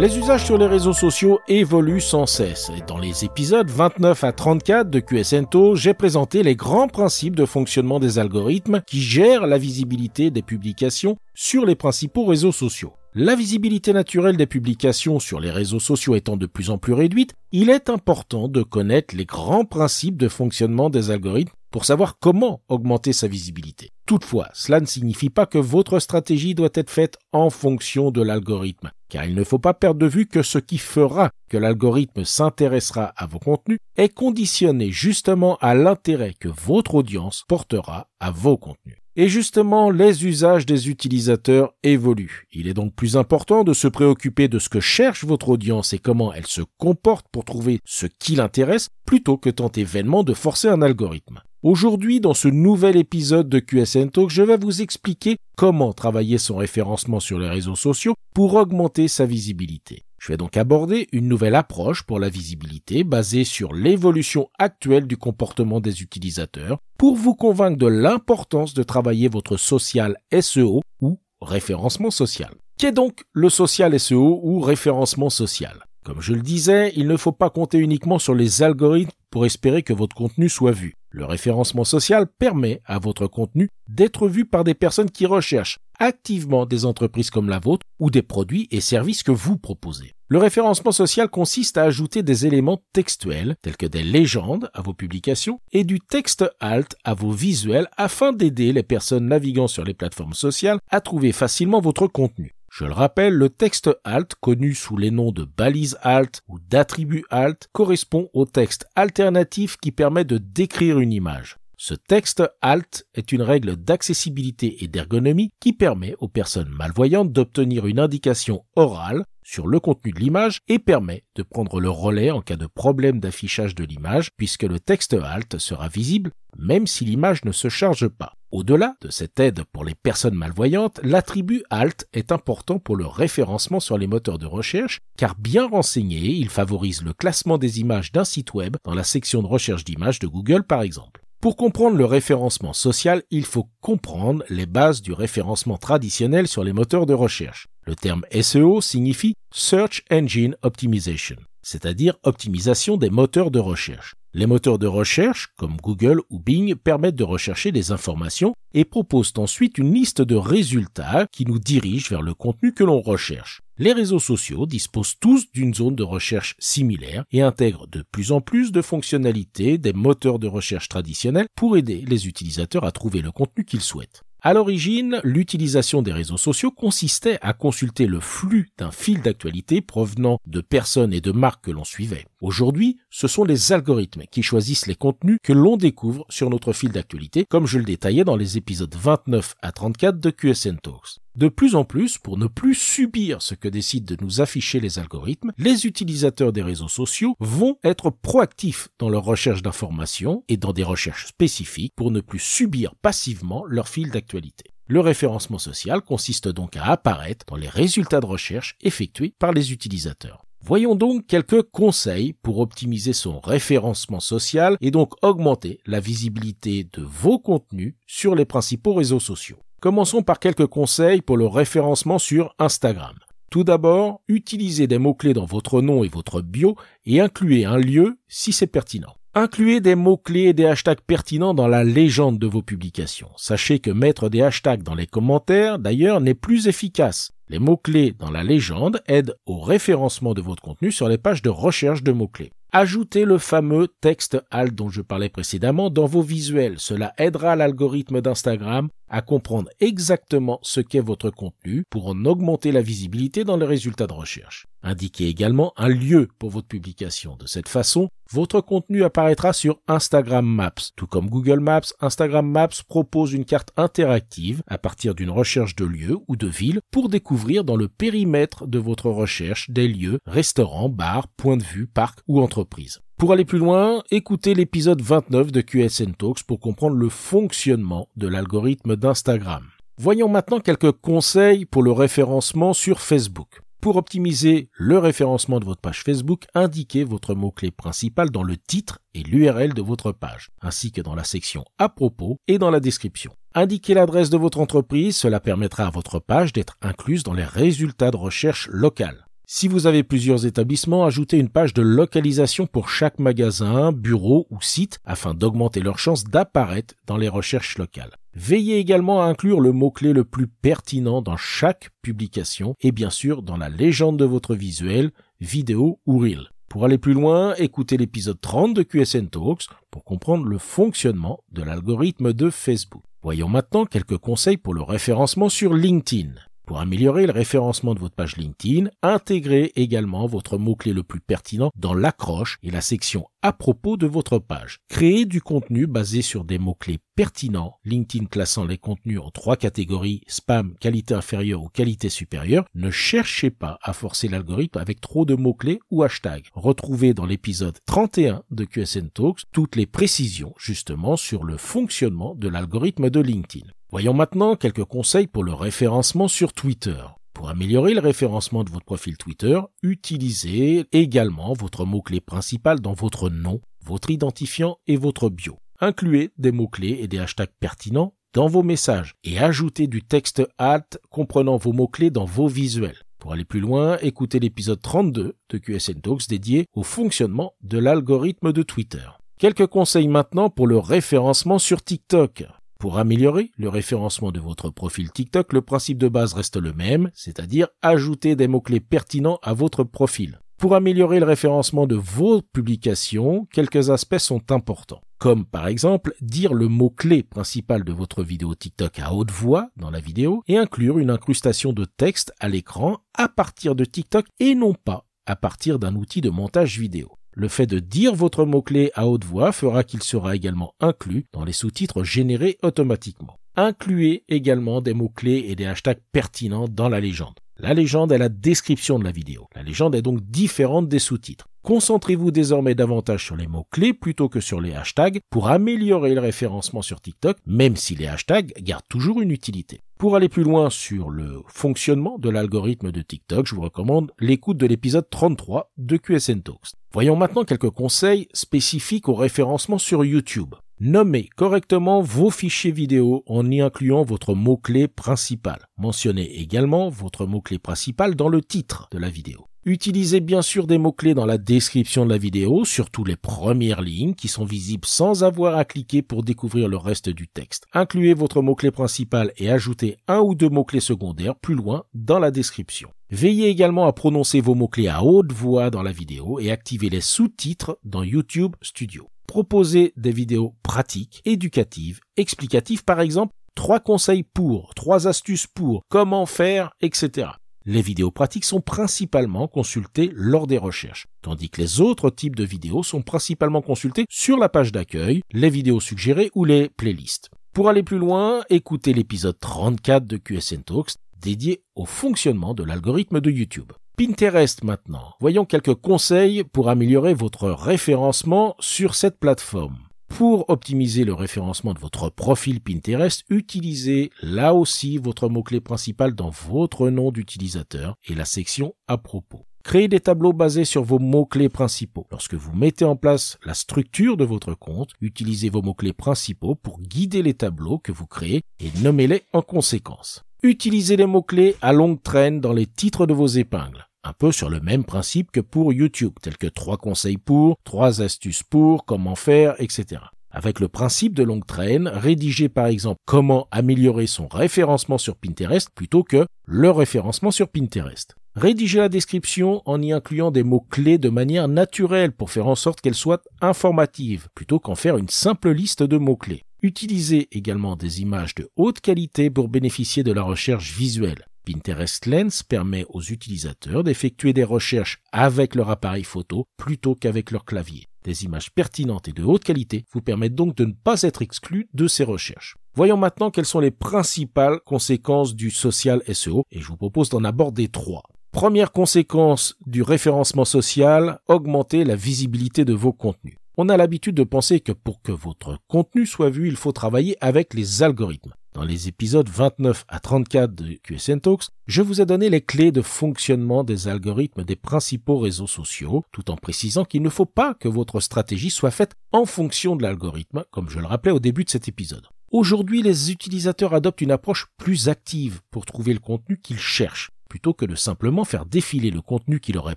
les usages sur les réseaux sociaux évoluent sans cesse dans les épisodes 29 à 34 de QSNTO, j'ai présenté les grands principes de fonctionnement des algorithmes qui gèrent la visibilité des publications sur les principaux réseaux sociaux. La visibilité naturelle des publications sur les réseaux sociaux étant de plus en plus réduite, il est important de connaître les grands principes de fonctionnement des algorithmes pour savoir comment augmenter sa visibilité. Toutefois, cela ne signifie pas que votre stratégie doit être faite en fonction de l'algorithme, car il ne faut pas perdre de vue que ce qui fera que l'algorithme s'intéressera à vos contenus est conditionné justement à l'intérêt que votre audience portera à vos contenus. Et justement, les usages des utilisateurs évoluent. Il est donc plus important de se préoccuper de ce que cherche votre audience et comment elle se comporte pour trouver ce qui l'intéresse, plutôt que tenter vainement de forcer un algorithme. Aujourd'hui, dans ce nouvel épisode de QSN Talk, je vais vous expliquer comment travailler son référencement sur les réseaux sociaux pour augmenter sa visibilité. Je vais donc aborder une nouvelle approche pour la visibilité basée sur l'évolution actuelle du comportement des utilisateurs pour vous convaincre de l'importance de travailler votre social SEO ou référencement social. Qu'est donc le social SEO ou référencement social? Comme je le disais, il ne faut pas compter uniquement sur les algorithmes pour espérer que votre contenu soit vu. Le référencement social permet à votre contenu d'être vu par des personnes qui recherchent activement des entreprises comme la vôtre ou des produits et services que vous proposez. Le référencement social consiste à ajouter des éléments textuels tels que des légendes à vos publications et du texte alt à vos visuels afin d'aider les personnes naviguant sur les plateformes sociales à trouver facilement votre contenu. Je le rappelle, le texte alt, connu sous les noms de balise alt ou d'attribut alt, correspond au texte alternatif qui permet de décrire une image. Ce texte alt est une règle d'accessibilité et d'ergonomie qui permet aux personnes malvoyantes d'obtenir une indication orale sur le contenu de l'image et permet de prendre le relais en cas de problème d'affichage de l'image puisque le texte alt sera visible même si l'image ne se charge pas. Au-delà de cette aide pour les personnes malvoyantes, l'attribut alt est important pour le référencement sur les moteurs de recherche car bien renseigné, il favorise le classement des images d'un site web dans la section de recherche d'images de Google par exemple. Pour comprendre le référencement social, il faut comprendre les bases du référencement traditionnel sur les moteurs de recherche. Le terme SEO signifie Search Engine Optimization, c'est-à-dire optimisation des moteurs de recherche. Les moteurs de recherche, comme Google ou Bing, permettent de rechercher des informations et proposent ensuite une liste de résultats qui nous dirigent vers le contenu que l'on recherche. Les réseaux sociaux disposent tous d'une zone de recherche similaire et intègrent de plus en plus de fonctionnalités des moteurs de recherche traditionnels pour aider les utilisateurs à trouver le contenu qu'ils souhaitent. À l'origine, l'utilisation des réseaux sociaux consistait à consulter le flux d'un fil d'actualité provenant de personnes et de marques que l'on suivait. Aujourd'hui, ce sont les algorithmes qui choisissent les contenus que l'on découvre sur notre fil d'actualité, comme je le détaillais dans les épisodes 29 à 34 de QSN Talks. De plus en plus, pour ne plus subir ce que décident de nous afficher les algorithmes, les utilisateurs des réseaux sociaux vont être proactifs dans leur recherche d'informations et dans des recherches spécifiques pour ne plus subir passivement leur fil d'actualité. Le référencement social consiste donc à apparaître dans les résultats de recherche effectués par les utilisateurs. Voyons donc quelques conseils pour optimiser son référencement social et donc augmenter la visibilité de vos contenus sur les principaux réseaux sociaux. Commençons par quelques conseils pour le référencement sur Instagram. Tout d'abord, utilisez des mots-clés dans votre nom et votre bio et incluez un lieu si c'est pertinent. Incluez des mots-clés et des hashtags pertinents dans la légende de vos publications. Sachez que mettre des hashtags dans les commentaires, d'ailleurs, n'est plus efficace. Les mots-clés dans la légende aident au référencement de votre contenu sur les pages de recherche de mots-clés. Ajoutez le fameux texte alt dont je parlais précédemment dans vos visuels. Cela aidera l'algorithme d'Instagram à comprendre exactement ce qu'est votre contenu pour en augmenter la visibilité dans les résultats de recherche. Indiquez également un lieu pour votre publication. De cette façon, votre contenu apparaîtra sur Instagram Maps. Tout comme Google Maps, Instagram Maps propose une carte interactive à partir d'une recherche de lieu ou de ville pour découvrir dans le périmètre de votre recherche des lieux, restaurants, bars, points de vue, parcs ou entreprises. Pour aller plus loin, écoutez l'épisode 29 de QSN Talks pour comprendre le fonctionnement de l'algorithme d'Instagram. Voyons maintenant quelques conseils pour le référencement sur Facebook. Pour optimiser le référencement de votre page Facebook, indiquez votre mot-clé principal dans le titre et l'URL de votre page, ainsi que dans la section à propos et dans la description. Indiquez l'adresse de votre entreprise, cela permettra à votre page d'être incluse dans les résultats de recherche locales. Si vous avez plusieurs établissements, ajoutez une page de localisation pour chaque magasin, bureau ou site afin d'augmenter leurs chances d'apparaître dans les recherches locales. Veillez également à inclure le mot-clé le plus pertinent dans chaque publication et bien sûr dans la légende de votre visuel, vidéo ou reel. Pour aller plus loin, écoutez l'épisode 30 de QSN Talks pour comprendre le fonctionnement de l'algorithme de Facebook. Voyons maintenant quelques conseils pour le référencement sur LinkedIn. Pour améliorer le référencement de votre page LinkedIn, intégrez également votre mot-clé le plus pertinent dans l'accroche et la section à propos de votre page. Créez du contenu basé sur des mots-clés pertinents, LinkedIn classant les contenus en trois catégories, spam, qualité inférieure ou qualité supérieure. Ne cherchez pas à forcer l'algorithme avec trop de mots-clés ou hashtags. Retrouvez dans l'épisode 31 de QSN Talks toutes les précisions justement sur le fonctionnement de l'algorithme de LinkedIn. Voyons maintenant quelques conseils pour le référencement sur Twitter. Pour améliorer le référencement de votre profil Twitter, utilisez également votre mot-clé principal dans votre nom, votre identifiant et votre bio. Incluez des mots-clés et des hashtags pertinents dans vos messages et ajoutez du texte alt comprenant vos mots-clés dans vos visuels. Pour aller plus loin, écoutez l'épisode 32 de QSN Talks dédié au fonctionnement de l'algorithme de Twitter. Quelques conseils maintenant pour le référencement sur TikTok. Pour améliorer le référencement de votre profil TikTok, le principe de base reste le même, c'est-à-dire ajouter des mots-clés pertinents à votre profil. Pour améliorer le référencement de vos publications, quelques aspects sont importants. Comme par exemple dire le mot-clé principal de votre vidéo TikTok à haute voix dans la vidéo et inclure une incrustation de texte à l'écran à partir de TikTok et non pas à partir d'un outil de montage vidéo. Le fait de dire votre mot-clé à haute voix fera qu'il sera également inclus dans les sous-titres générés automatiquement. Incluez également des mots-clés et des hashtags pertinents dans la légende. La légende est la description de la vidéo. La légende est donc différente des sous-titres. Concentrez-vous désormais davantage sur les mots-clés plutôt que sur les hashtags pour améliorer le référencement sur TikTok, même si les hashtags gardent toujours une utilité. Pour aller plus loin sur le fonctionnement de l'algorithme de TikTok, je vous recommande l'écoute de l'épisode 33 de QSN Talks. Voyons maintenant quelques conseils spécifiques au référencement sur YouTube. Nommez correctement vos fichiers vidéo en y incluant votre mot-clé principal. Mentionnez également votre mot-clé principal dans le titre de la vidéo. Utilisez bien sûr des mots-clés dans la description de la vidéo, surtout les premières lignes qui sont visibles sans avoir à cliquer pour découvrir le reste du texte. Incluez votre mot-clé principal et ajoutez un ou deux mots-clés secondaires plus loin dans la description. Veillez également à prononcer vos mots-clés à haute voix dans la vidéo et activez les sous-titres dans YouTube Studio. Proposez des vidéos pratiques, éducatives, explicatives par exemple, trois conseils pour, trois astuces pour, comment faire, etc. Les vidéos pratiques sont principalement consultées lors des recherches, tandis que les autres types de vidéos sont principalement consultées sur la page d'accueil, les vidéos suggérées ou les playlists. Pour aller plus loin, écoutez l'épisode 34 de QSN Talks dédié au fonctionnement de l'algorithme de YouTube. Pinterest maintenant. Voyons quelques conseils pour améliorer votre référencement sur cette plateforme. Pour optimiser le référencement de votre profil Pinterest, utilisez là aussi votre mot-clé principal dans votre nom d'utilisateur et la section à propos. Créez des tableaux basés sur vos mots-clés principaux. Lorsque vous mettez en place la structure de votre compte, utilisez vos mots-clés principaux pour guider les tableaux que vous créez et nommez-les en conséquence. Utilisez les mots-clés à longue traîne dans les titres de vos épingles un peu sur le même principe que pour YouTube, tels que trois conseils pour, trois astuces pour, comment faire, etc. avec le principe de longue traîne, rédiger par exemple comment améliorer son référencement sur Pinterest plutôt que le référencement sur Pinterest. Rédiger la description en y incluant des mots-clés de manière naturelle pour faire en sorte qu'elle soit informative plutôt qu'en faire une simple liste de mots-clés. Utilisez également des images de haute qualité pour bénéficier de la recherche visuelle. Pinterest Lens permet aux utilisateurs d'effectuer des recherches avec leur appareil photo plutôt qu'avec leur clavier. Des images pertinentes et de haute qualité vous permettent donc de ne pas être exclu de ces recherches. Voyons maintenant quelles sont les principales conséquences du social SEO et je vous propose d'en aborder trois. Première conséquence du référencement social, augmenter la visibilité de vos contenus. On a l'habitude de penser que pour que votre contenu soit vu, il faut travailler avec les algorithmes. Dans les épisodes 29 à 34 de QSN Talks, je vous ai donné les clés de fonctionnement des algorithmes des principaux réseaux sociaux, tout en précisant qu'il ne faut pas que votre stratégie soit faite en fonction de l'algorithme, comme je le rappelais au début de cet épisode. Aujourd'hui, les utilisateurs adoptent une approche plus active pour trouver le contenu qu'ils cherchent plutôt que de simplement faire défiler le contenu qui leur est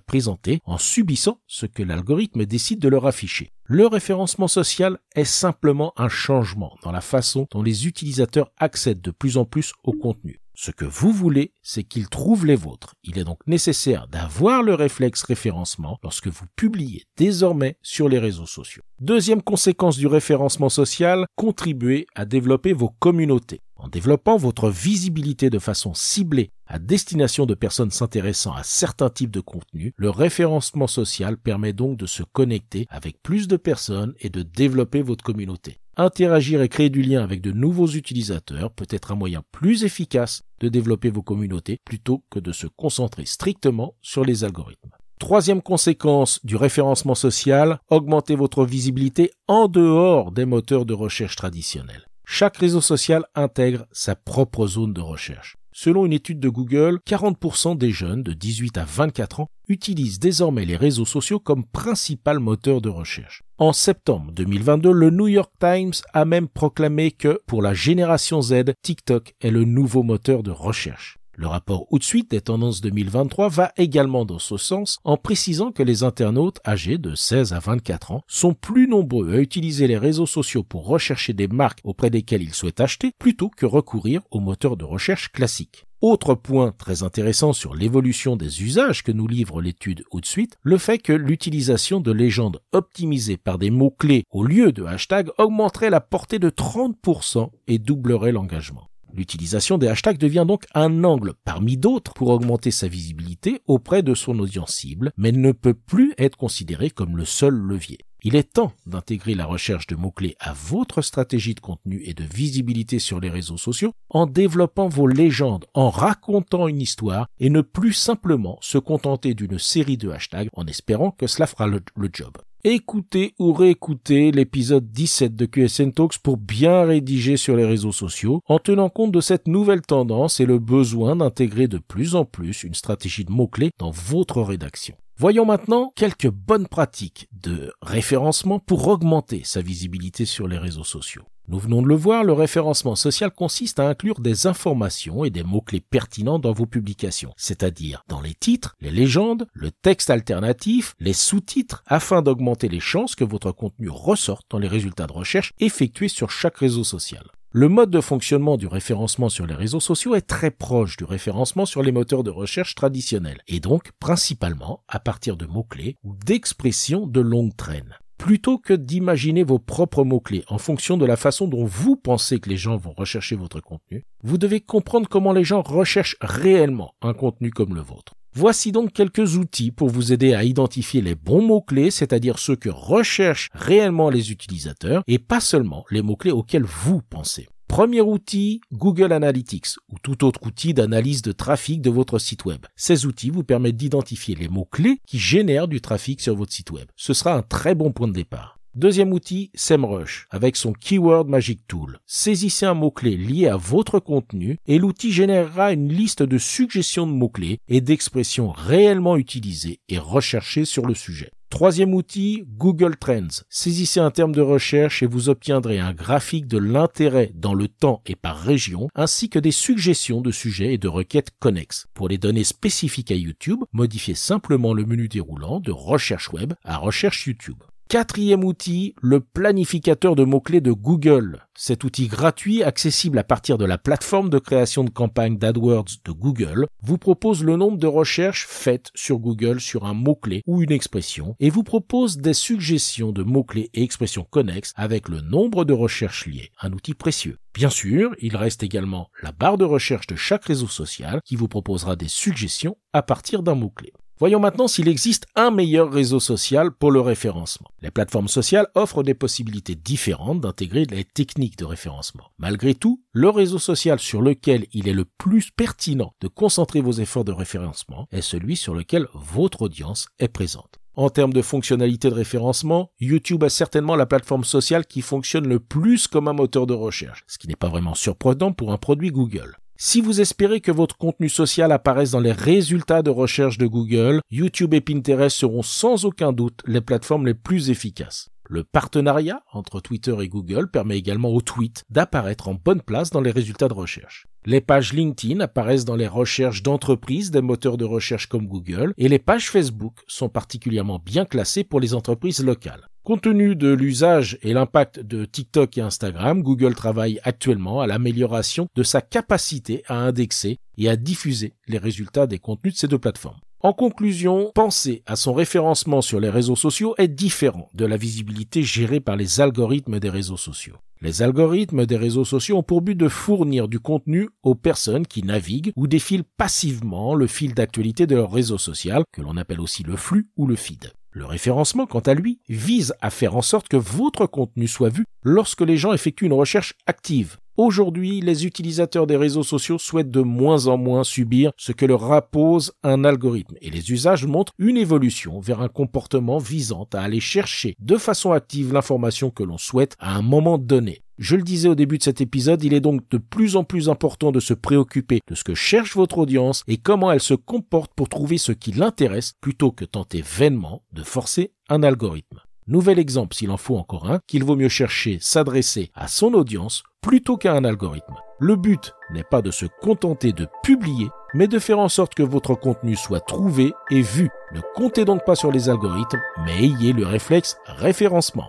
présenté en subissant ce que l'algorithme décide de leur afficher. Le référencement social est simplement un changement dans la façon dont les utilisateurs accèdent de plus en plus au contenu. Ce que vous voulez, c'est qu'ils trouvent les vôtres. Il est donc nécessaire d'avoir le réflexe référencement lorsque vous publiez désormais sur les réseaux sociaux. Deuxième conséquence du référencement social, contribuer à développer vos communautés. En développant votre visibilité de façon ciblée à destination de personnes s'intéressant à certains types de contenus, le référencement social permet donc de se connecter avec plus de personnes et de développer votre communauté. Interagir et créer du lien avec de nouveaux utilisateurs peut être un moyen plus efficace de développer vos communautés plutôt que de se concentrer strictement sur les algorithmes. Troisième conséquence du référencement social, augmenter votre visibilité en dehors des moteurs de recherche traditionnels. Chaque réseau social intègre sa propre zone de recherche. Selon une étude de Google, 40% des jeunes de 18 à 24 ans utilisent désormais les réseaux sociaux comme principal moteur de recherche. En septembre 2022, le New York Times a même proclamé que pour la génération Z, TikTok est le nouveau moteur de recherche. Le rapport ou de suite des tendances 2023 va également dans ce sens en précisant que les internautes âgés de 16 à 24 ans sont plus nombreux à utiliser les réseaux sociaux pour rechercher des marques auprès desquelles ils souhaitent acheter plutôt que recourir aux moteurs de recherche classiques. Autre point très intéressant sur l'évolution des usages que nous livre l'étude au de suite, le fait que l'utilisation de légendes optimisées par des mots-clés au lieu de hashtags augmenterait la portée de 30% et doublerait l'engagement. L'utilisation des hashtags devient donc un angle parmi d'autres pour augmenter sa visibilité auprès de son audience cible, mais ne peut plus être considéré comme le seul levier. Il est temps d'intégrer la recherche de mots-clés à votre stratégie de contenu et de visibilité sur les réseaux sociaux en développant vos légendes, en racontant une histoire et ne plus simplement se contenter d'une série de hashtags en espérant que cela fera le, job. Écoutez ou réécoutez l'épisode 17 de QSN Talks pour bien rédiger sur les réseaux sociaux en tenant compte de cette nouvelle tendance et le besoin d'intégrer de plus en plus une stratégie de mots-clés dans votre rédaction. Voyons maintenant quelques bonnes pratiques de référencement pour augmenter sa visibilité sur les réseaux sociaux. Nous venons de le voir, le référencement social consiste à inclure des informations et des mots-clés pertinents dans vos publications, c'est-à-dire dans les titres, les légendes, le texte alternatif, les sous-titres, afin d'augmenter les chances que votre contenu ressorte dans les résultats de recherche effectués sur chaque réseau social. Le mode de fonctionnement du référencement sur les réseaux sociaux est très proche du référencement sur les moteurs de recherche traditionnels, et donc principalement à partir de mots-clés ou d'expressions de longue traîne. Plutôt que d'imaginer vos propres mots-clés en fonction de la façon dont vous pensez que les gens vont rechercher votre contenu, vous devez comprendre comment les gens recherchent réellement un contenu comme le vôtre. Voici donc quelques outils pour vous aider à identifier les bons mots-clés, c'est-à-dire ceux que recherchent réellement les utilisateurs et pas seulement les mots-clés auxquels vous pensez. Premier outil, Google Analytics ou tout autre outil d'analyse de trafic de votre site web. Ces outils vous permettent d'identifier les mots-clés qui génèrent du trafic sur votre site web. Ce sera un très bon point de départ. Deuxième outil, SEMrush, avec son Keyword Magic Tool. Saisissez un mot-clé lié à votre contenu et l'outil générera une liste de suggestions de mots-clés et d'expressions réellement utilisées et recherchées sur le sujet. Troisième outil, Google Trends. Saisissez un terme de recherche et vous obtiendrez un graphique de l'intérêt dans le temps et par région, ainsi que des suggestions de sujets et de requêtes connexes. Pour les données spécifiques à YouTube, modifiez simplement le menu déroulant de recherche web à recherche YouTube. Quatrième outil, le planificateur de mots-clés de Google. Cet outil gratuit, accessible à partir de la plateforme de création de campagne d'AdWords de Google, vous propose le nombre de recherches faites sur Google sur un mot-clé ou une expression et vous propose des suggestions de mots-clés et expressions connexes avec le nombre de recherches liées. Un outil précieux. Bien sûr, il reste également la barre de recherche de chaque réseau social qui vous proposera des suggestions à partir d'un mot-clé. Voyons maintenant s'il existe un meilleur réseau social pour le référencement. Les plateformes sociales offrent des possibilités différentes d'intégrer les techniques de référencement. Malgré tout, le réseau social sur lequel il est le plus pertinent de concentrer vos efforts de référencement est celui sur lequel votre audience est présente. En termes de fonctionnalité de référencement, YouTube a certainement la plateforme sociale qui fonctionne le plus comme un moteur de recherche, ce qui n'est pas vraiment surprenant pour un produit Google. Si vous espérez que votre contenu social apparaisse dans les résultats de recherche de Google, YouTube et Pinterest seront sans aucun doute les plateformes les plus efficaces. Le partenariat entre Twitter et Google permet également aux tweets d'apparaître en bonne place dans les résultats de recherche. Les pages LinkedIn apparaissent dans les recherches d'entreprises des moteurs de recherche comme Google et les pages Facebook sont particulièrement bien classées pour les entreprises locales. Compte tenu de l'usage et l'impact de TikTok et Instagram, Google travaille actuellement à l'amélioration de sa capacité à indexer et à diffuser les résultats des contenus de ces deux plateformes. En conclusion, penser à son référencement sur les réseaux sociaux est différent de la visibilité gérée par les algorithmes des réseaux sociaux. Les algorithmes des réseaux sociaux ont pour but de fournir du contenu aux personnes qui naviguent ou défilent passivement le fil d'actualité de leur réseau social, que l'on appelle aussi le flux ou le feed. Le référencement, quant à lui, vise à faire en sorte que votre contenu soit vu lorsque les gens effectuent une recherche active. Aujourd'hui, les utilisateurs des réseaux sociaux souhaitent de moins en moins subir ce que leur impose un algorithme et les usages montrent une évolution vers un comportement visant à aller chercher de façon active l'information que l'on souhaite à un moment donné. Je le disais au début de cet épisode, il est donc de plus en plus important de se préoccuper de ce que cherche votre audience et comment elle se comporte pour trouver ce qui l'intéresse plutôt que tenter vainement de forcer un algorithme. Nouvel exemple, s'il en faut encore un, qu'il vaut mieux chercher s'adresser à son audience plutôt qu'à un algorithme. Le but n'est pas de se contenter de publier, mais de faire en sorte que votre contenu soit trouvé et vu. Ne comptez donc pas sur les algorithmes, mais ayez le réflexe référencement.